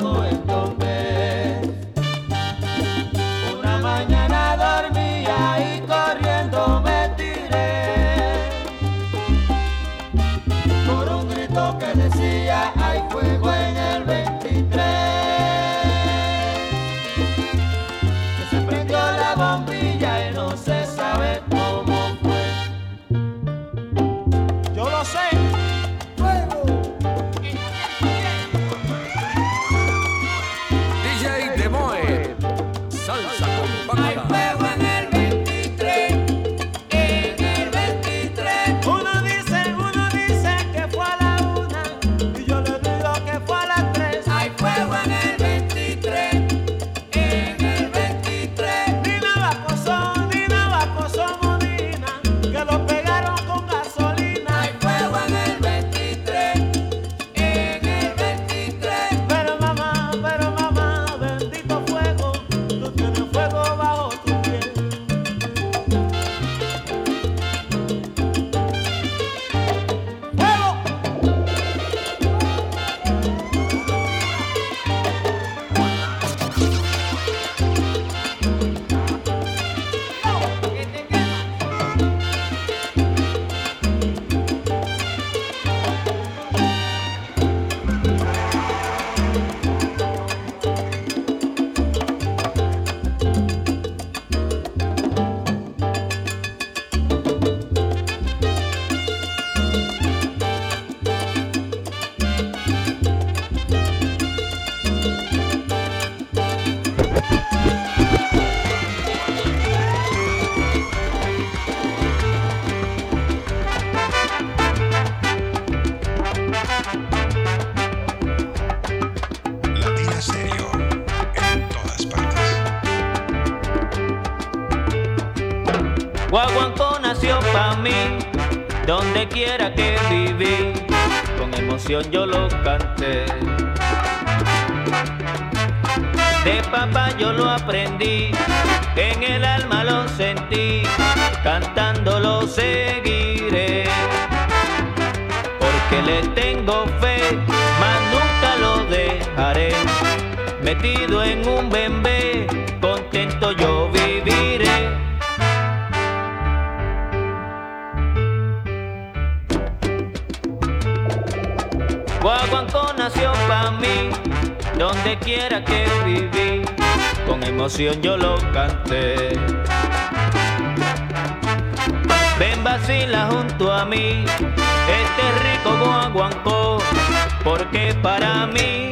Donde yo lo canté. De papá yo lo aprendí, en el alma lo sentí, cantando lo seguiré. Porque le tengo fe, mas nunca lo dejaré. Metido en un bembé, donde quiera que viví, con emoción yo lo canté. Ven vacila junto a mí, este rico guaguancó, porque para mí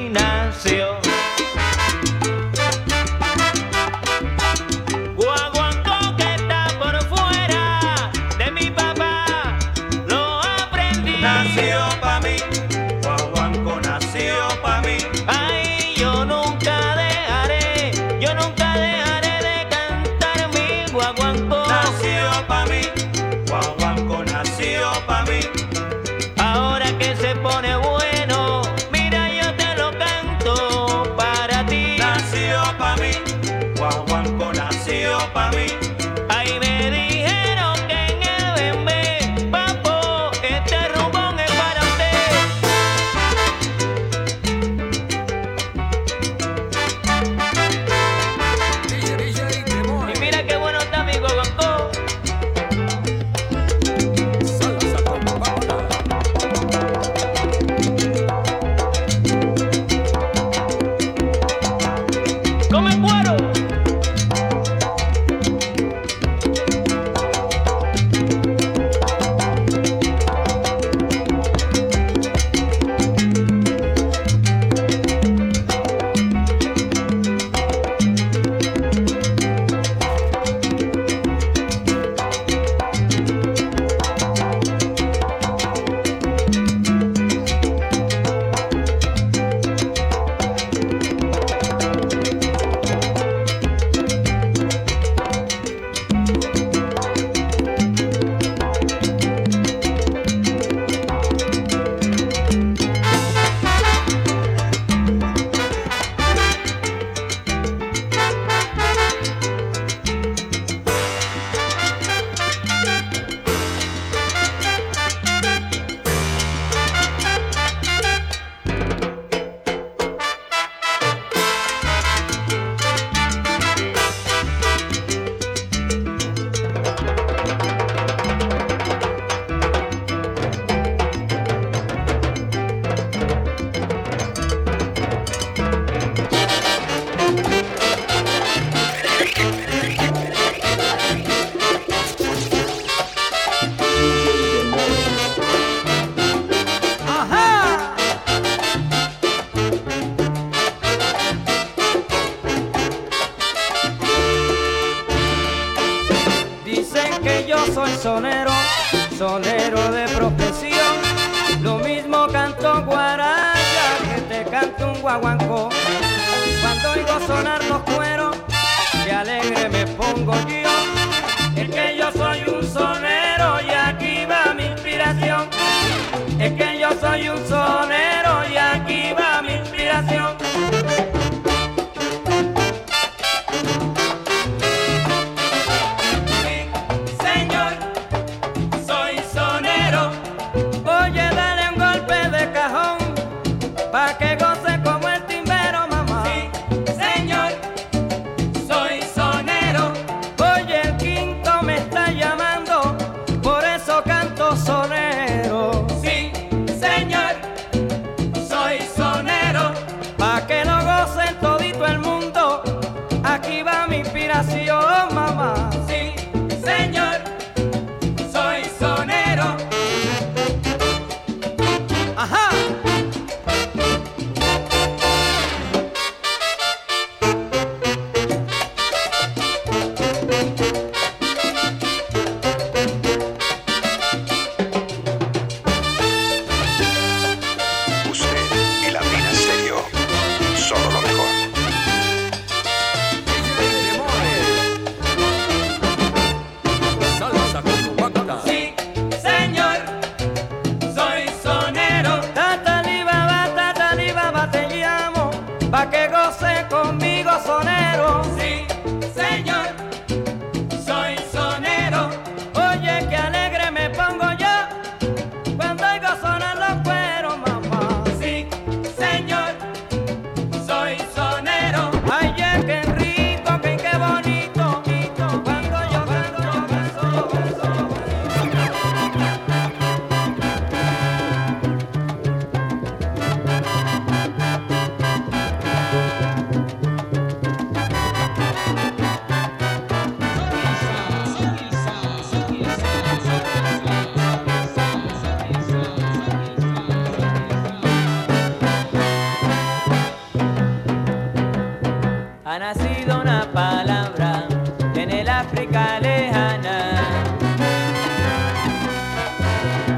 África lejana.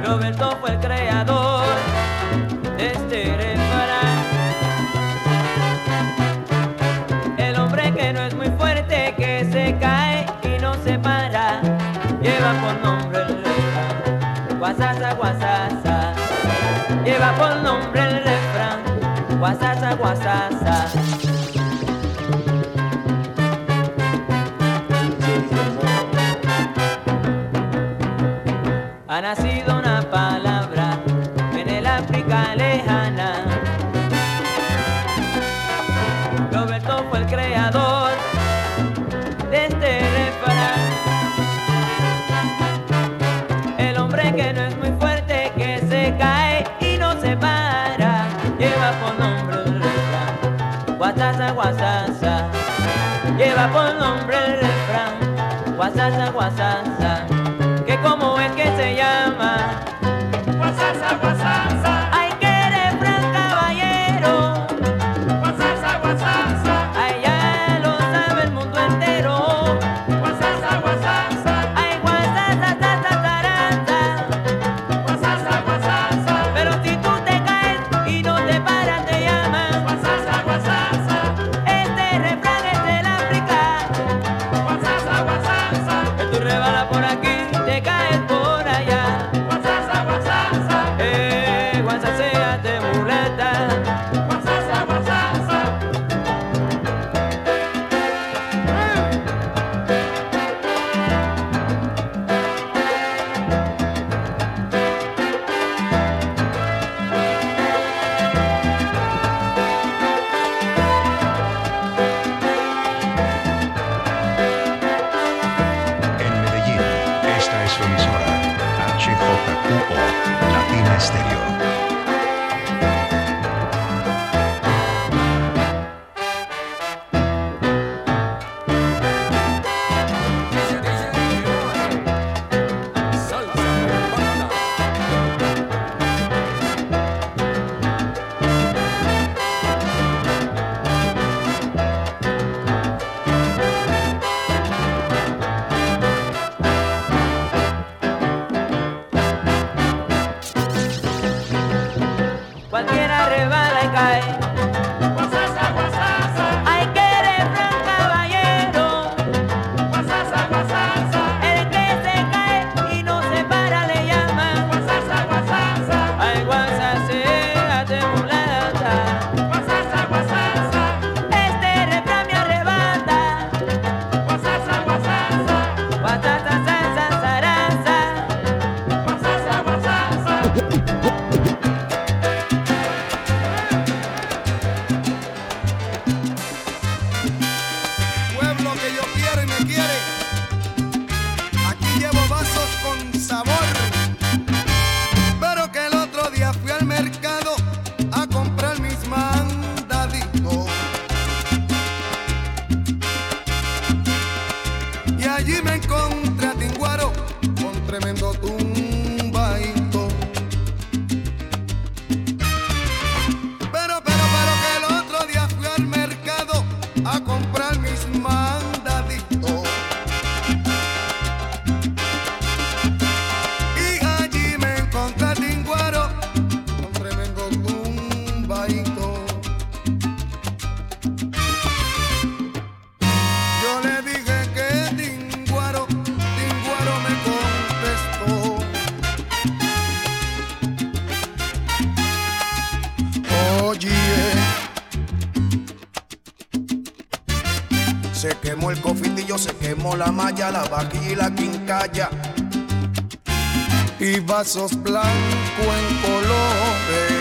Roberto fue el creador de este refrán. El hombre que no es muy fuerte, que se cae y no se para, lleva por nombre el refrán. Guasasa, guasasa, lleva por nombre el refrán. Guasasa, guasasa. sido una palabra en el África lejana. Roberto fue el creador de este refrán. El hombre que no es muy fuerte, que se cae y no se para, lleva por nombre el refrán. Guasasa, guasasa, lleva por nombre el refrán. Guasasa, guasasa cómo es que se llama. Guasanza, guasanza. Vasos blanco en colores.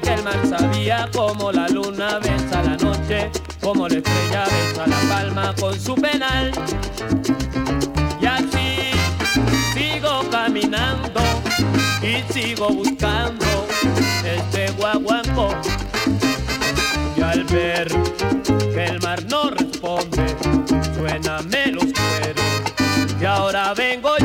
que el mar sabía como la luna besa la noche, como la estrella besa la palma con su penal. Y así sigo caminando y sigo buscando este guaguanco. Y al ver que el mar no responde, suéname los cueros. Y ahora vengo yo.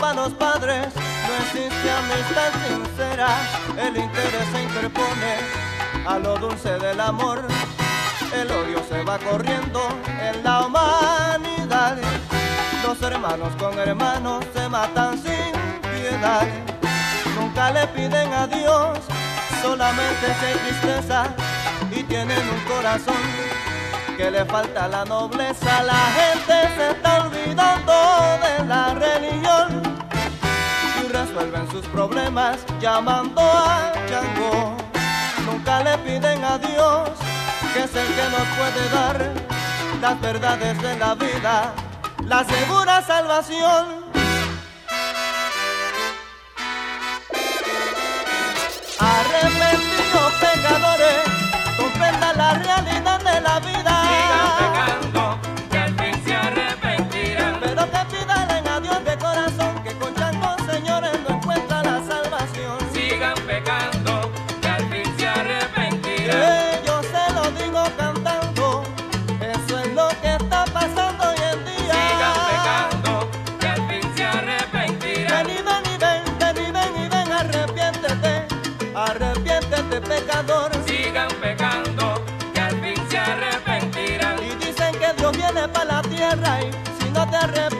para los padres no existe amistad sincera, el interés se interpone a lo dulce del amor, el odio se va corriendo en la humanidad, los hermanos con hermanos se matan sin piedad, nunca le piden a Dios, solamente si hay tristeza y tienen un corazón que le falta la nobleza. La gente se está olvidando de la religión y resuelven sus problemas llamando a Chango. Nunca le piden a Dios, que es el que nos puede dar las verdades de la vida, la segura salvación. Pecador. Sigan pecando. para la tierra y si no te arrepientes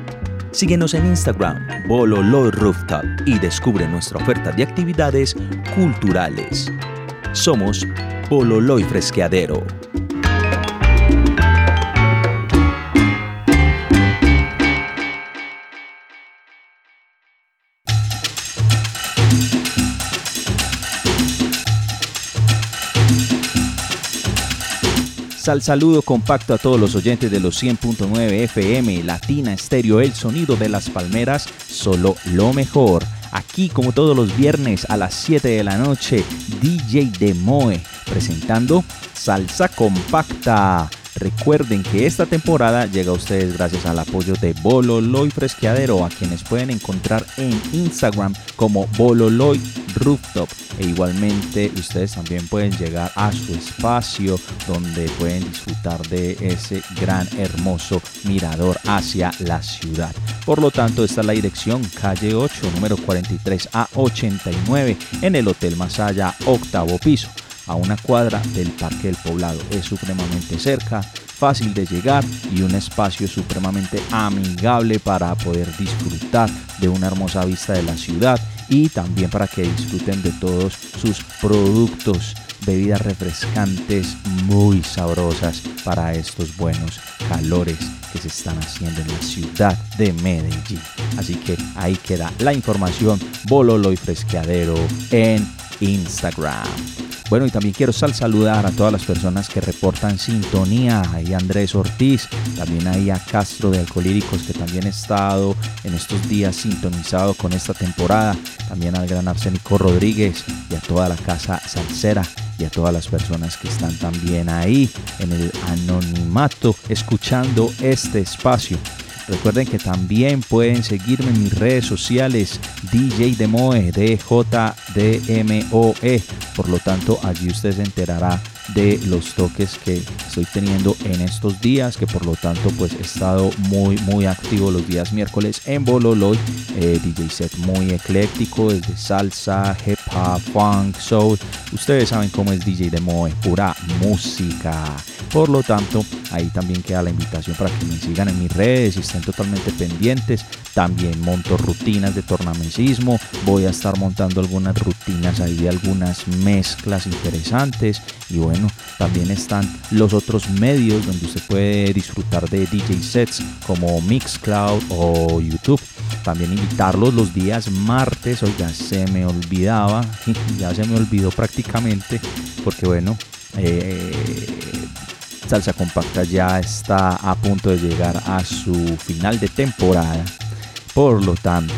Síguenos en Instagram, Bololo Rooftop, y descubre nuestra oferta de actividades culturales. Somos Bololo y Fresqueadero. Sal saludo compacto a todos los oyentes de los 100.9 FM, Latina Estéreo, el sonido de las palmeras, solo lo mejor. Aquí como todos los viernes a las 7 de la noche, DJ Demoe presentando Salsa Compacta. Recuerden que esta temporada llega a ustedes gracias al apoyo de Bololoy Fresqueadero, a quienes pueden encontrar en Instagram como Bololoy Rooftop. E igualmente ustedes también pueden llegar a su espacio donde pueden disfrutar de ese gran hermoso mirador hacia la ciudad. Por lo tanto, esta es la dirección calle 8, número 43 a 89 en el Hotel Masaya, octavo piso a una cuadra del Parque del Poblado. Es supremamente cerca, fácil de llegar y un espacio supremamente amigable para poder disfrutar de una hermosa vista de la ciudad y también para que disfruten de todos sus productos bebidas refrescantes muy sabrosas para estos buenos calores que se están haciendo en la ciudad de Medellín. Así que ahí queda la información Bololo y Fresqueadero en Instagram. Bueno, y también quiero saludar a todas las personas que reportan sintonía. Ahí Andrés Ortiz, también ahí a Castro de Alcolíricos, que también ha estado en estos días sintonizado con esta temporada. También al gran Arsénico Rodríguez y a toda la casa salsera y a todas las personas que están también ahí en el anonimato escuchando este espacio. Recuerden que también pueden seguirme en mis redes sociales DJ Demoe, D-J-D-M-O-E. Por lo tanto, allí usted se enterará de los toques que estoy teniendo en estos días, que por lo tanto pues he estado muy muy activo los días miércoles en Bololoy, eh, DJ set muy ecléctico, desde salsa, hip hop, funk, soul, ustedes saben cómo es DJ Demoe, pura música. Por lo tanto, ahí también queda la invitación para que me sigan en mis redes y estén totalmente pendientes. También monto rutinas de tornamesismo. Voy a estar montando algunas rutinas ahí de algunas mezclas interesantes. Y bueno, también están los otros medios donde usted puede disfrutar de DJ sets como Mixcloud o YouTube. También invitarlos los días martes. Oiga, se me olvidaba. Ya se me olvidó prácticamente. Porque bueno, eh, Salsa Compacta ya está a punto de llegar a su final de temporada. Por lo tanto,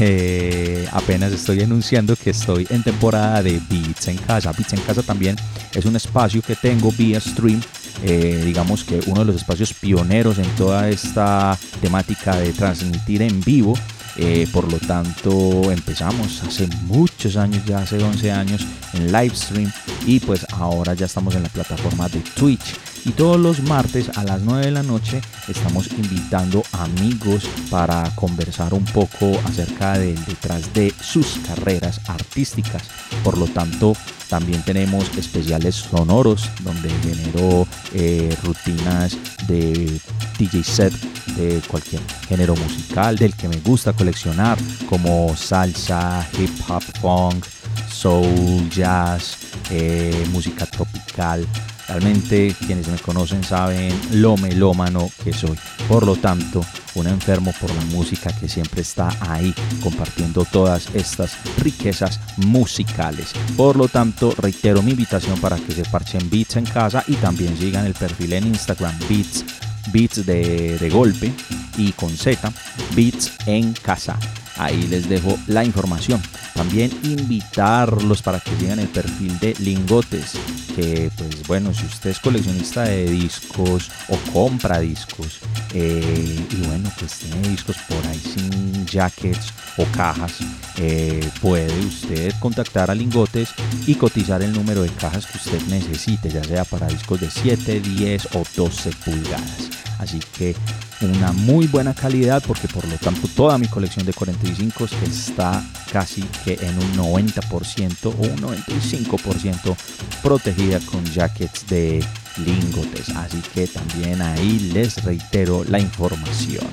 eh, apenas estoy anunciando que estoy en temporada de Beats en Casa. Beats en Casa también es un espacio que tengo vía stream. Eh, digamos que uno de los espacios pioneros en toda esta temática de transmitir en vivo. Eh, por lo tanto, empezamos hace muchos años, ya hace 11 años, en live stream y pues ahora ya estamos en la plataforma de Twitch. Y todos los martes a las 9 de la noche estamos invitando amigos para conversar un poco acerca del detrás de sus carreras artísticas. Por lo tanto, también tenemos especiales sonoros donde genero eh, rutinas de DJ set de cualquier género musical, del que me gusta coleccionar, como salsa, hip hop, funk, soul, jazz, eh, música tropical. Realmente quienes me conocen saben lo melómano que soy. Por lo tanto, un enfermo por la música que siempre está ahí compartiendo todas estas riquezas musicales. Por lo tanto, reitero mi invitación para que se parchen beats en casa y también sigan el perfil en Instagram beats beats de, de golpe y con Z beats en casa. Ahí les dejo la información. También invitarlos para que sigan el perfil de Lingotes. Que pues bueno, si usted es coleccionista de discos o compra discos eh, y bueno, pues tiene discos por ahí sin jackets o cajas, eh, puede usted contactar a Lingotes y cotizar el número de cajas que usted necesite, ya sea para discos de 7, 10 o 12 pulgadas. Así que una muy buena calidad porque por lo tanto toda mi colección de 45 está casi que en un 90% o un 95% protegida con jackets de lingotes. Así que también ahí les reitero la información.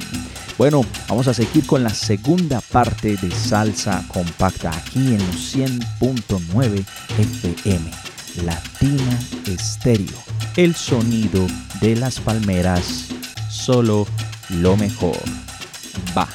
Bueno, vamos a seguir con la segunda parte de salsa compacta aquí en los 100.9 FM. Latina Estéreo. El sonido de las palmeras. Solo lo mejor. Va.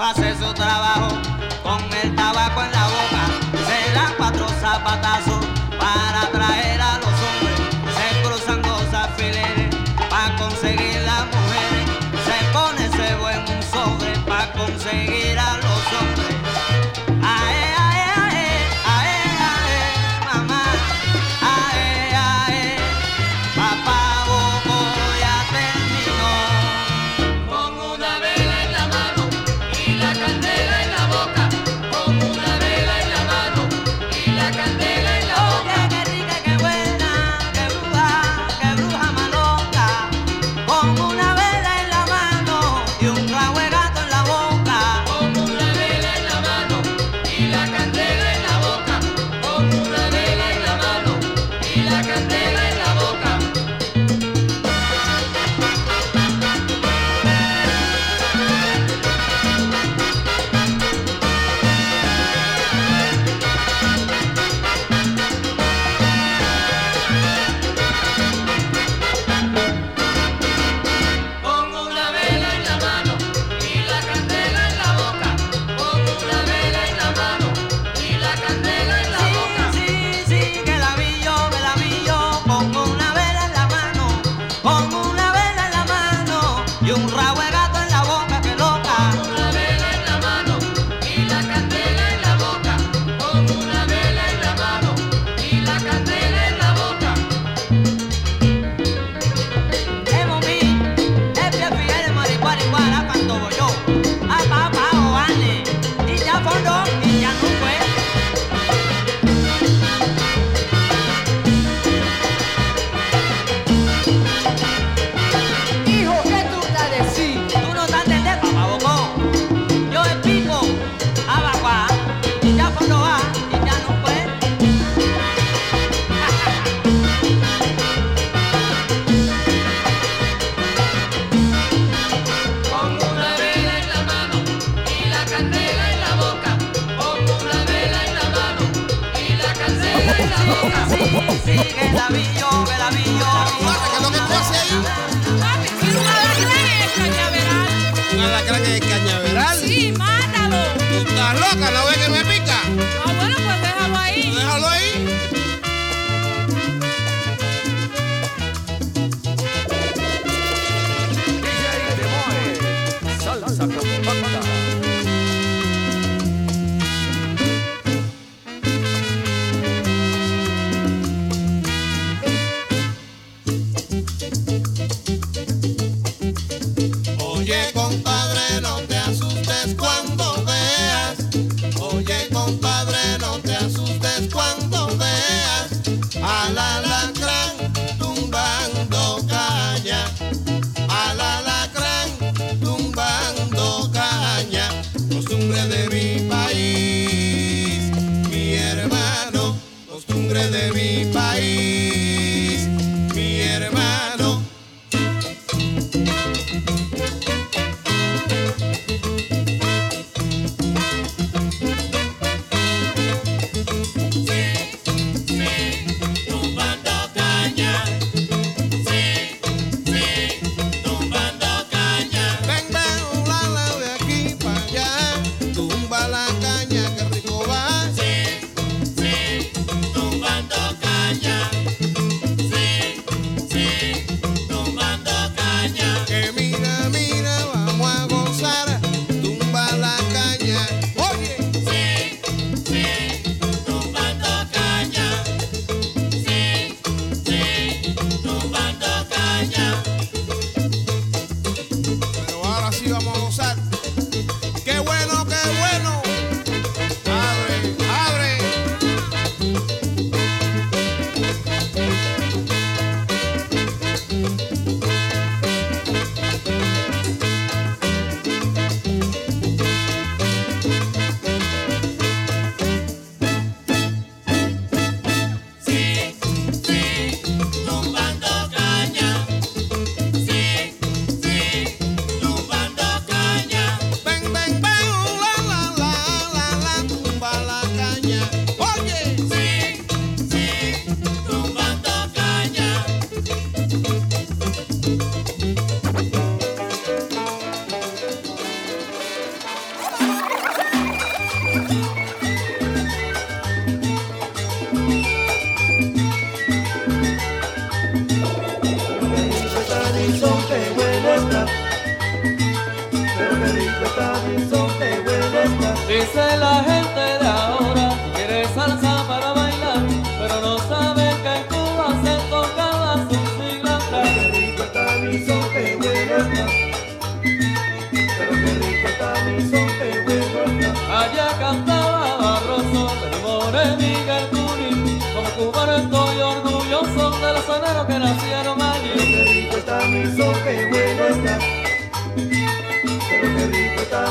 Hace su trabajo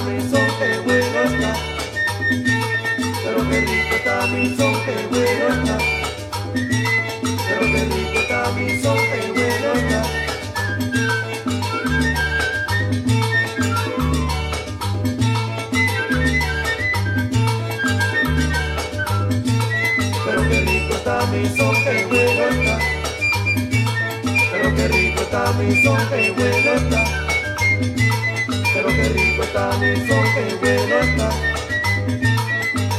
son, qué bueno está. Pero qué rico son, qué bueno está. Pero qué rico son, qué bueno está. Pero qué rico son, qué bueno está. Pero qué rico son, qué bueno está. Mi son, qué bueno está.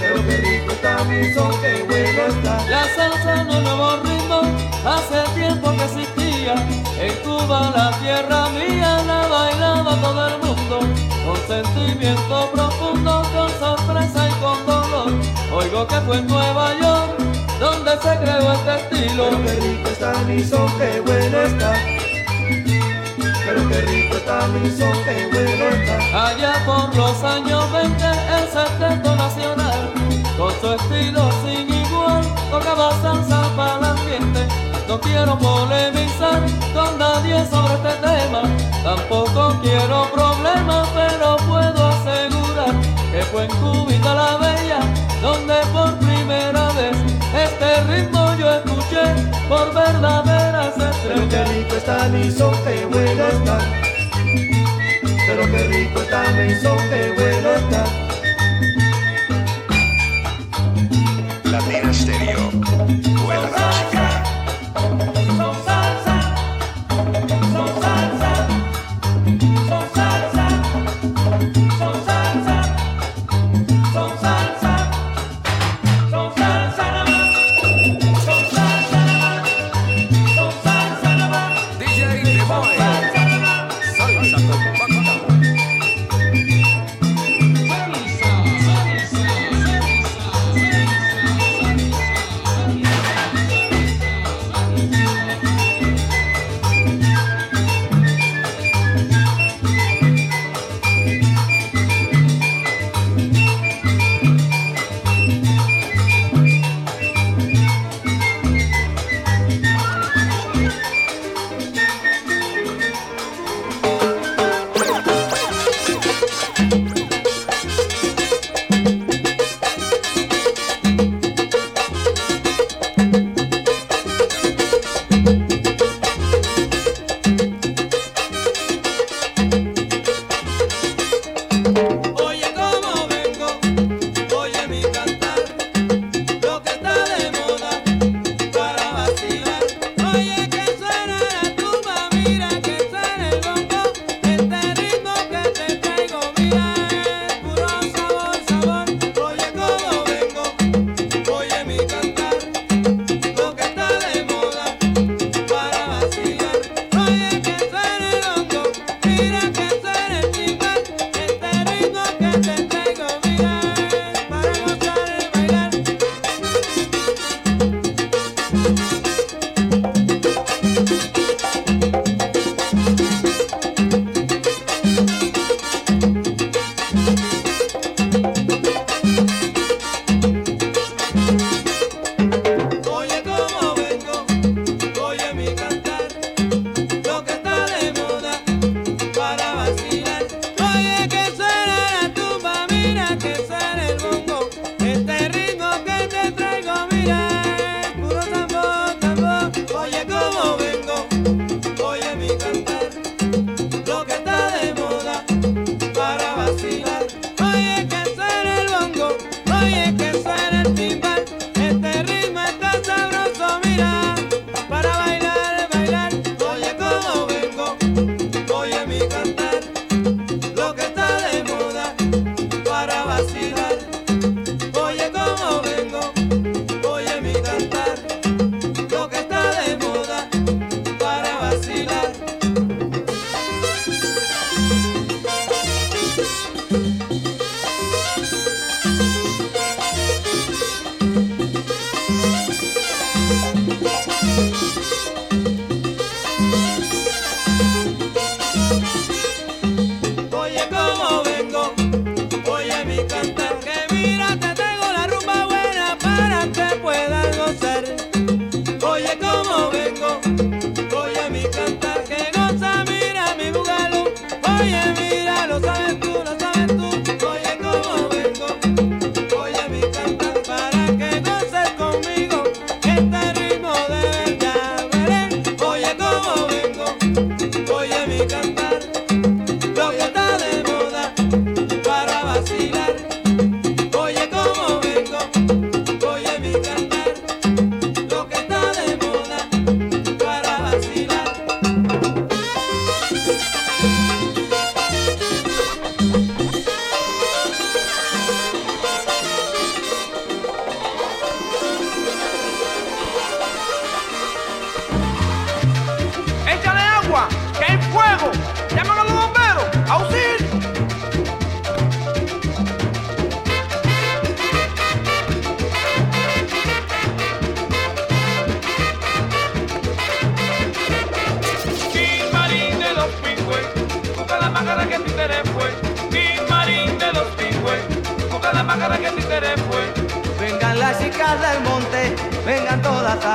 Pero qué rico está mi son, qué bueno está. La salsa no nuevo ritmo, hace tiempo que existía. En Cuba, la tierra mía, la bailaba todo el mundo. Con sentimiento profundo, con sorpresa y con dolor. Oigo que fue en Nueva York, donde se creó este estilo. Pero qué rico está mi son, qué bueno está. Pero qué rico está mi son. Allá por los años 20, el septeto nacional, con su estilo sin igual, tocaba salsa para el ambiente. No quiero polemizar con nadie sobre este tema, tampoco quiero problemas, pero puedo asegurar que fue en Cubita la Bella, donde por primera vez este ritmo yo escuché por verdaderas. Pero qué rico está mi son, qué bueno está. Pero qué rico está mi son, qué bueno está.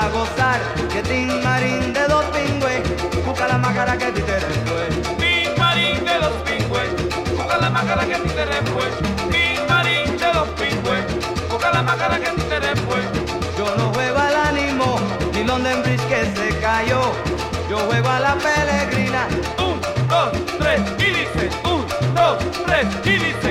A gozar. Que Tin Marín de dos pingües, busca la máscara que títeres pues. Tin Marín de los pingües, busca la máscara que títeres pues. Tin Marín de los pingües, busca la máscara que títeres pues. Yo no juego al ánimo, ni London Bridge que se cayó. Yo juego a la peregrina. Un, dos, tres, y dice, un, dos, tres, y dice,